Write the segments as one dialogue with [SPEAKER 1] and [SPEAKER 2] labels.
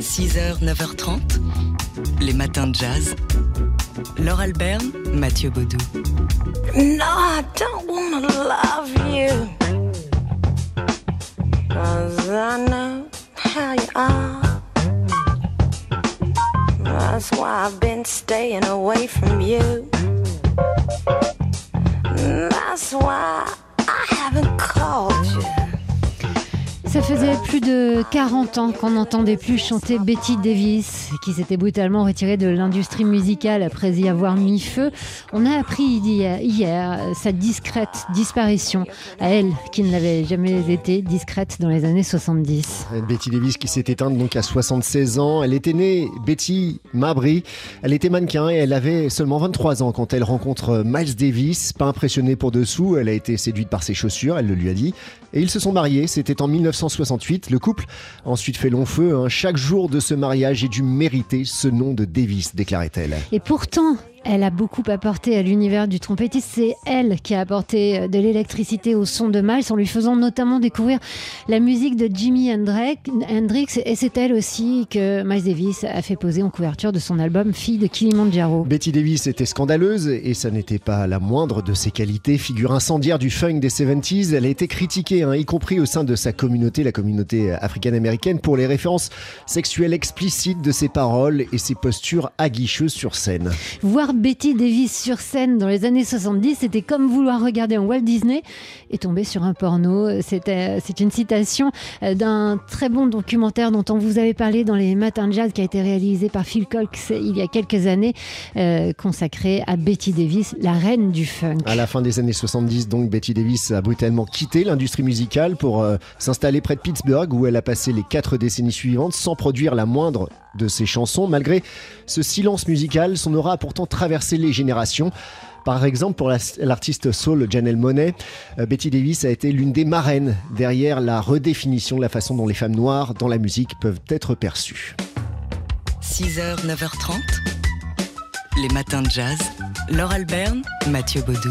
[SPEAKER 1] 6h, 9h30, les matins de jazz. Laure Alberne, Mathieu Baudou.
[SPEAKER 2] No, I don't wanna love you. Cause I know how you are. That's why I've been staying away from you. That's why I haven't called you.
[SPEAKER 3] Ça faisait plus de 40 ans qu'on n'entendait plus chanter Betty Davis, qui s'était brutalement retirée de l'industrie musicale après y avoir mis feu. On a appris hier, sa discrète disparition, à elle qui ne l'avait jamais été discrète dans les années 70.
[SPEAKER 4] Betty Davis qui s'est éteinte donc à 76 ans. Elle était née Betty Mabry. Elle était mannequin et elle avait seulement 23 ans quand elle rencontre Miles Davis. Pas impressionnée pour dessous, elle a été séduite par ses chaussures, elle le lui a dit. Et ils se sont mariés, c'était en 1968. Le couple a ensuite fait long feu. Hein. Chaque jour de ce mariage, j'ai dû mériter ce nom de Davis, déclarait-elle.
[SPEAKER 3] Et pourtant, elle a beaucoup apporté à l'univers du trompettiste. C'est elle qui a apporté euh, de l'électricité au son de Miles en lui faisant notamment découvrir la musique de Jimi Hendrix. Et c'est elle aussi que Miles Davis a fait poser en couverture de son album Fille de Kilimanjaro.
[SPEAKER 4] Betty Davis était scandaleuse et ça n'était pas la moindre de ses qualités. Figure incendiaire du funk des 70s, elle a été critiquée, hein, y compris au sein de sa communauté, la communauté africaine-américaine, pour les références sexuelles explicites de ses paroles et ses postures aguicheuses sur scène.
[SPEAKER 3] Voir Betty Davis sur scène dans les années 70, c'était comme vouloir regarder un Walt Disney et tomber sur un porno. C'était, c'est une citation euh, d'un très bon documentaire dont on vous avait parlé dans les Matins de Jazz qui a été réalisé par Phil Cox il y a quelques années, euh, consacré à Betty Davis, la reine du funk.
[SPEAKER 4] À la fin des années 70, donc, Betty Davis a brutalement quitté l'industrie musicale pour euh, s'installer près de Pittsburgh où elle a passé les quatre décennies suivantes sans produire la moindre de ses chansons. Malgré ce silence musical, son aura a pourtant traversé les générations. Par exemple, pour l'artiste soul Janelle Monet, euh, Betty Davis a été l'une des marraines derrière la redéfinition de la façon dont les femmes noires dans la musique peuvent être perçues.
[SPEAKER 1] 6h, 9h30, les matins de jazz. Laure Alberne, Mathieu Baudou.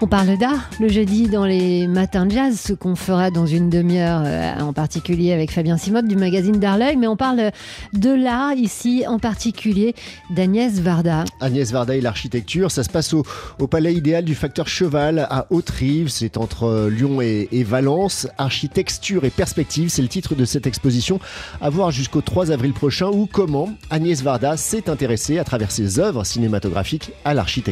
[SPEAKER 3] On parle d'art le jeudi dans les matins de jazz, ce qu'on fera dans une demi-heure, euh, en particulier avec Fabien Simotte du magazine d'Arleuil, mais on parle de l'art ici, en particulier d'Agnès Varda.
[SPEAKER 4] Agnès Varda et l'architecture, ça se passe au, Palais idéal du facteur Cheval à Haute-Rive, c'est entre Lyon et, et, Valence. Architecture et perspective, c'est le titre de cette exposition, à voir jusqu'au 3 avril prochain, ou comment Agnès Varda s'est intéressée à travers ses œuvres cinématographiques à l'architecture.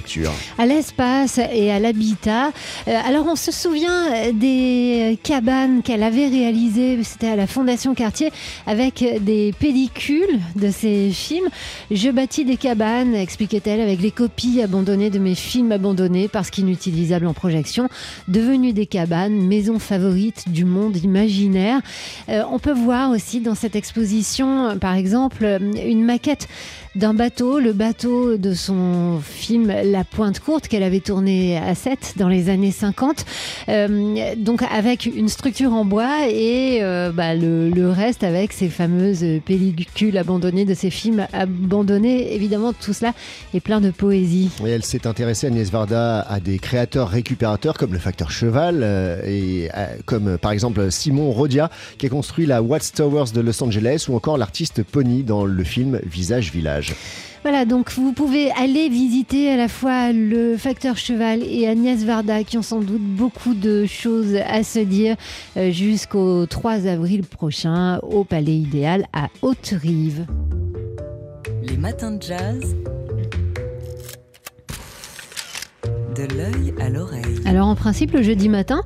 [SPEAKER 3] À l'espace et à l'habitat euh, alors on se souvient des cabanes qu'elle avait réalisées, c'était à la Fondation Cartier, avec des pellicules de ses films. Je bâtis des cabanes, expliquait-elle, avec les copies abandonnées de mes films abandonnés parce qu'inutilisables en projection, devenues des cabanes, maisons favorites du monde imaginaire. Euh, on peut voir aussi dans cette exposition, par exemple, une maquette d'un bateau, le bateau de son film La Pointe Courte qu'elle avait tourné à 7 dans les années 50. Euh, donc avec une structure en bois et euh, bah, le, reste avec ces fameuses pellicules abandonnées de ces films abandonnés. Évidemment, tout cela est plein de poésie.
[SPEAKER 4] Elle s'est intéressée, Agnès Varda, à des créateurs récupérateurs comme le facteur Cheval euh, et comme par exemple Simon Rodia qui a construit la Watts Towers de Los Angeles ou encore l'artiste Pony dans le film Visage Village.
[SPEAKER 3] Voilà, donc vous pouvez aller visiter à la fois le facteur cheval et Agnès Varda qui ont sans doute beaucoup de choses à se dire jusqu'au 3 avril prochain au Palais Idéal à Haute-Rive.
[SPEAKER 1] Les matins de jazz. De l'œil à l'oreille.
[SPEAKER 3] Alors en principe, le jeudi matin,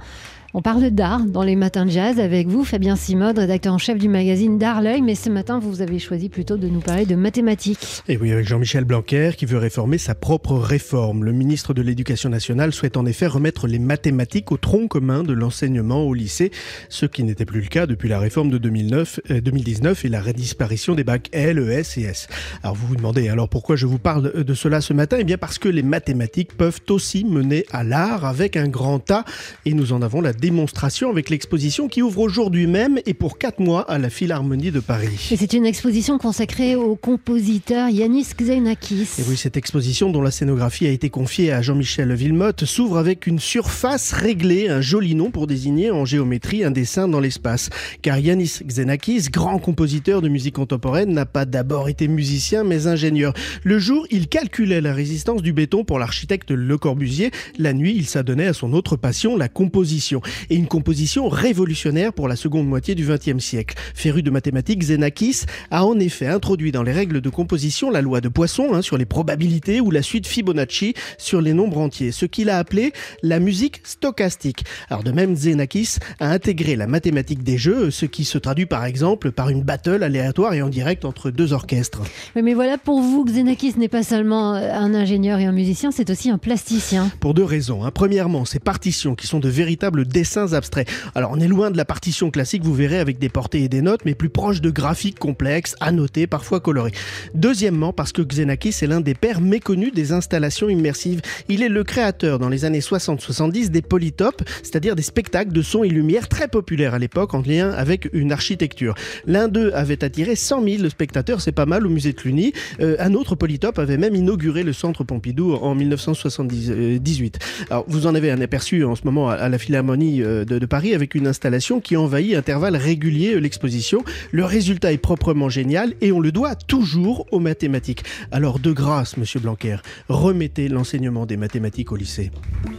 [SPEAKER 3] on parle d'art dans les matins de jazz avec vous, Fabien Simode, rédacteur en chef du magazine D'Art L'œil. Mais ce matin, vous avez choisi plutôt de nous parler de mathématiques.
[SPEAKER 5] Et oui, avec Jean-Michel Blanquer qui veut réformer sa propre réforme. Le ministre de l'Éducation nationale souhaite en effet remettre les mathématiques au tronc commun de l'enseignement au lycée, ce qui n'était plus le cas depuis la réforme de 2009, 2019 euh, et la disparition des bacs L, ES et S. Alors vous vous demandez alors pourquoi je vous parle de cela ce matin? Eh bien parce que les mathématiques peuvent aussi mener à l'art avec un grand A et nous en avons la démonstration avec l'exposition qui ouvre aujourd'hui même et pour 4 mois à la Philharmonie de Paris.
[SPEAKER 3] Et c'est une exposition consacrée au compositeur Yanis Xenakis.
[SPEAKER 5] Et oui, cette exposition dont la scénographie a été confiée à Jean-Michel Villemotte s'ouvre avec une surface réglée, un joli nom pour désigner en géométrie un dessin dans l'espace. Car Yanis Xenakis, grand compositeur de musique contemporaine, n'a pas d'abord été musicien mais ingénieur. Le jour, il calculait la résistance du béton pour l'architecte Le Corbusier. La nuit, il s'adonnait à son autre passion, la composition. Et une composition révolutionnaire pour la seconde moitié du XXe siècle. Féru de mathématiques, Xenakis a en effet introduit dans les règles de composition la loi de Poisson hein, sur les probabilités ou la suite Fibonacci sur les nombres entiers, ce qu'il a appelé la musique stochastique. Alors de même, Xenakis a intégré la mathématique des jeux, ce qui se traduit par exemple par une battle aléatoire et en direct entre deux orchestres.
[SPEAKER 3] Mais, mais voilà, pour vous, Xenakis n'est pas seulement un ingénieur et un musicien, c'est aussi un plasticien.
[SPEAKER 5] Pour deux raisons. Hein. Premièrement, ces partitions qui sont de véritables dessins abstraits. Alors on est loin de la partition classique, vous verrez, avec des portées et des notes, mais plus proche de graphiques complexes, annotés, parfois colorés. Deuxièmement, parce que Xenakis est l'un des pères méconnus des installations immersives. Il est le créateur dans les années 60-70 des polytopes, c'est-à-dire des spectacles de son et lumière très populaires à l'époque en lien avec une architecture. L'un d'eux avait attiré 100 000 spectateurs, c'est pas mal, au musée de Cluny. Euh, un autre polytope avait même inauguré le centre Pompidou en 1978. Alors, vous en avez un aperçu en ce moment à la Philharmonie euh, de, de Paris avec une installation qui envahit à intervalles réguliers l'exposition. Le résultat est proprement génial et on le doit toujours aux mathématiques. Alors, de grâce, monsieur Blanquer, remettez l'enseignement des mathématiques au lycée.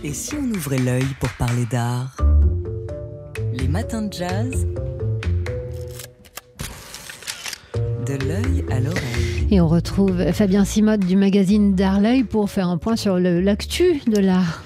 [SPEAKER 1] Et si on ouvrait l'œil pour parler d'art? Les matins de jazz? De l'œil à l'oreille.
[SPEAKER 3] Et on retrouve Fabien Simode du magazine D'Art l'œil pour faire un point sur l'actu de l'art.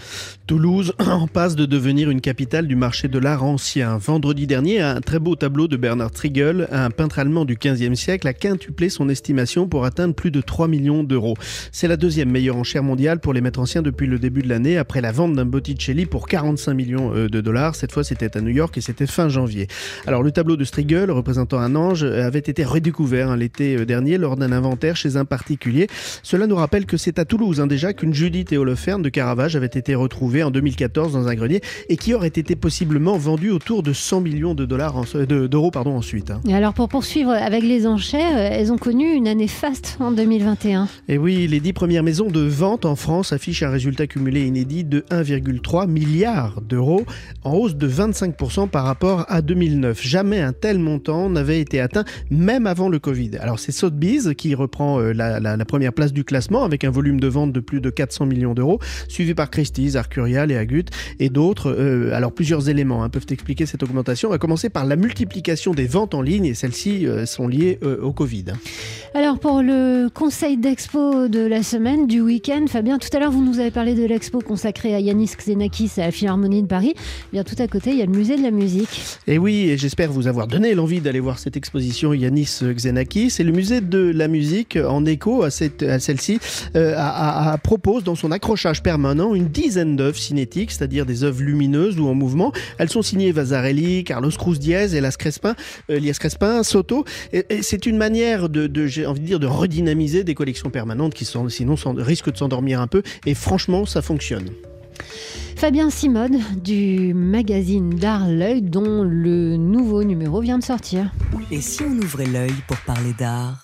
[SPEAKER 5] Toulouse en passe de devenir une capitale du marché de l'art ancien. Vendredi dernier, un très beau tableau de Bernard Triegel, un peintre allemand du 15e siècle, a quintuplé son estimation pour atteindre plus de 3 millions d'euros. C'est la deuxième meilleure enchère mondiale pour les maîtres anciens depuis le début de l'année, après la vente d'un Botticelli pour 45 millions euh, de dollars. Cette fois, c'était à New York et c'était fin janvier. Alors, le tableau de Striegel, représentant un ange, euh, avait été redécouvert hein, l'été euh, dernier lors d'un inventaire chez un particulier. Cela nous rappelle que c'est à Toulouse hein, déjà qu'une Judith et Holoferne de Caravage avait été retrouvée en 2014 dans un grenier et qui aurait été possiblement vendue autour de 100 millions de dollars en- de- d'euros pardon ensuite. hein.
[SPEAKER 3] Et alors pour poursuivre avec les enchères, euh, elles ont connu une année faste en 2021.
[SPEAKER 5] Et oui, les dix premières maisons de vente en France affichent un résultat cumulé inédit de 1,3 milliard d'euros, en hausse de 25% par rapport à 2009. Jamais un tel montant n'avait été atteint, même avant le Covid. Alors c'est Sotheby's qui reprend euh, la, la- la première place du classement avec un volume de vente de plus de 400 millions d'euros, suivi par Christie's, Arcurial et Agut et d'autres. Euh, alors plusieurs éléments hein, peuvent expliquer cette augmentation. On va commencer par la multiplication des ventes en ligne et celles-ci euh, sont liées euh, au Covid.
[SPEAKER 3] Alors pour le conseil d'expo de la semaine, du week-end, Fabien, tout à l'heure vous nous avez parlé de l'expo consacrée à Yanis Xenakis à la Philharmonie de Paris. Eh Bien tout à côté, il y a le musée de la musique.
[SPEAKER 5] Et oui, et j'espère vous avoir donné l'envie d'aller voir cette exposition Yanis Xenakis. Et le musée de la musique, en écho à, cette, à celle-ci, euh, a- a- a- propose dans son accrochage permanent une dizaine d'œuvres cinétiques, c'est-à-dire des œuvres lumineuses ou en mouvement. Elles sont signées Vasarely, Carlos Cruz Diez, Elias Crespin, euh, Elias Crespin, Soto. Et, et c'est une manière de, de- j'ai envie de dire, de redynamiser des collections permanentes qui sont, sinon risquent de s'endormir un peu. Et franchement, ça fonctionne.
[SPEAKER 3] Fabien Simode du magazine D'Art l'œil dont le nouveau numéro vient de sortir.
[SPEAKER 1] Et si on ouvrait l'œil pour parler d'art?